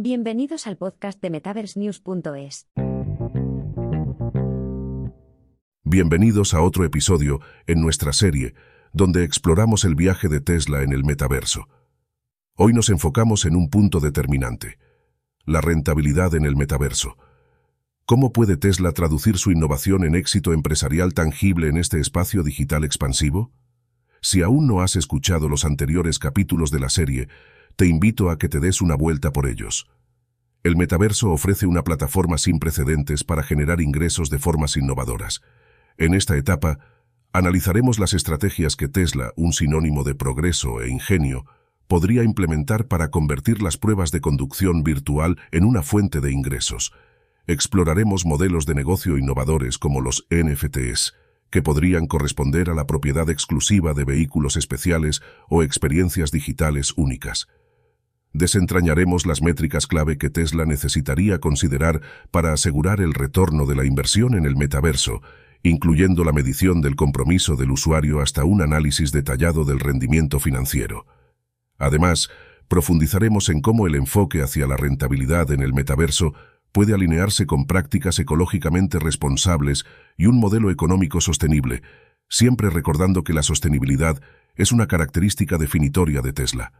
Bienvenidos al podcast de MetaverseNews.es. Bienvenidos a otro episodio en nuestra serie, donde exploramos el viaje de Tesla en el metaverso. Hoy nos enfocamos en un punto determinante, la rentabilidad en el metaverso. ¿Cómo puede Tesla traducir su innovación en éxito empresarial tangible en este espacio digital expansivo? Si aún no has escuchado los anteriores capítulos de la serie, te invito a que te des una vuelta por ellos. El metaverso ofrece una plataforma sin precedentes para generar ingresos de formas innovadoras. En esta etapa, analizaremos las estrategias que Tesla, un sinónimo de progreso e ingenio, podría implementar para convertir las pruebas de conducción virtual en una fuente de ingresos. Exploraremos modelos de negocio innovadores como los NFTs, que podrían corresponder a la propiedad exclusiva de vehículos especiales o experiencias digitales únicas. Desentrañaremos las métricas clave que Tesla necesitaría considerar para asegurar el retorno de la inversión en el metaverso, incluyendo la medición del compromiso del usuario hasta un análisis detallado del rendimiento financiero. Además, profundizaremos en cómo el enfoque hacia la rentabilidad en el metaverso puede alinearse con prácticas ecológicamente responsables y un modelo económico sostenible, siempre recordando que la sostenibilidad es una característica definitoria de Tesla.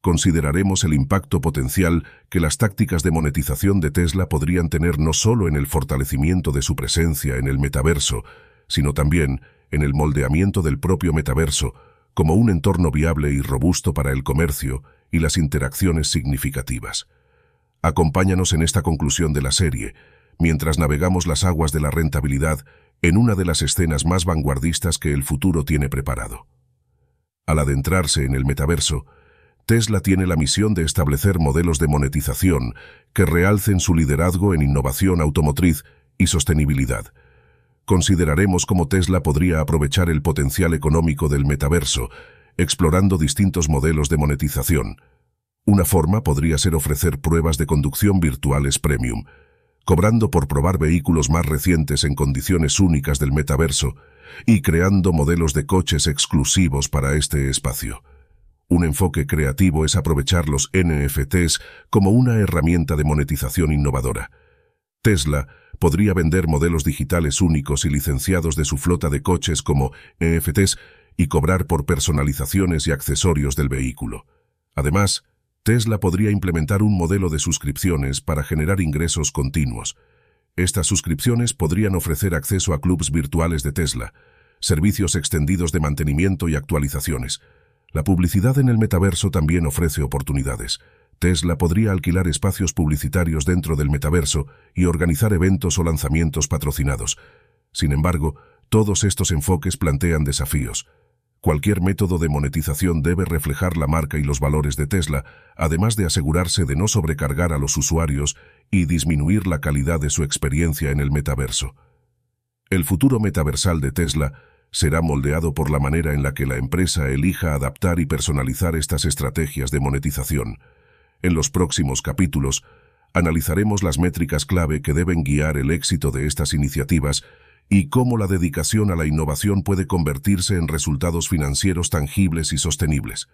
Consideraremos el impacto potencial que las tácticas de monetización de Tesla podrían tener no solo en el fortalecimiento de su presencia en el metaverso, sino también en el moldeamiento del propio metaverso como un entorno viable y robusto para el comercio y las interacciones significativas. Acompáñanos en esta conclusión de la serie, mientras navegamos las aguas de la rentabilidad en una de las escenas más vanguardistas que el futuro tiene preparado. Al adentrarse en el metaverso, Tesla tiene la misión de establecer modelos de monetización que realcen su liderazgo en innovación automotriz y sostenibilidad. Consideraremos cómo Tesla podría aprovechar el potencial económico del metaverso, explorando distintos modelos de monetización, una forma podría ser ofrecer pruebas de conducción virtuales premium, cobrando por probar vehículos más recientes en condiciones únicas del metaverso y creando modelos de coches exclusivos para este espacio. Un enfoque creativo es aprovechar los NFTs como una herramienta de monetización innovadora. Tesla podría vender modelos digitales únicos y licenciados de su flota de coches como NFTs y cobrar por personalizaciones y accesorios del vehículo. Además, Tesla podría implementar un modelo de suscripciones para generar ingresos continuos. Estas suscripciones podrían ofrecer acceso a clubs virtuales de Tesla, servicios extendidos de mantenimiento y actualizaciones. La publicidad en el metaverso también ofrece oportunidades. Tesla podría alquilar espacios publicitarios dentro del metaverso y organizar eventos o lanzamientos patrocinados. Sin embargo, todos estos enfoques plantean desafíos. Cualquier método de monetización debe reflejar la marca y los valores de Tesla, además de asegurarse de no sobrecargar a los usuarios y disminuir la calidad de su experiencia en el metaverso. El futuro metaversal de Tesla será moldeado por la manera en la que la empresa elija adaptar y personalizar estas estrategias de monetización. En los próximos capítulos, analizaremos las métricas clave que deben guiar el éxito de estas iniciativas y cómo la dedicación a la innovación puede convertirse en resultados financieros tangibles y sostenibles.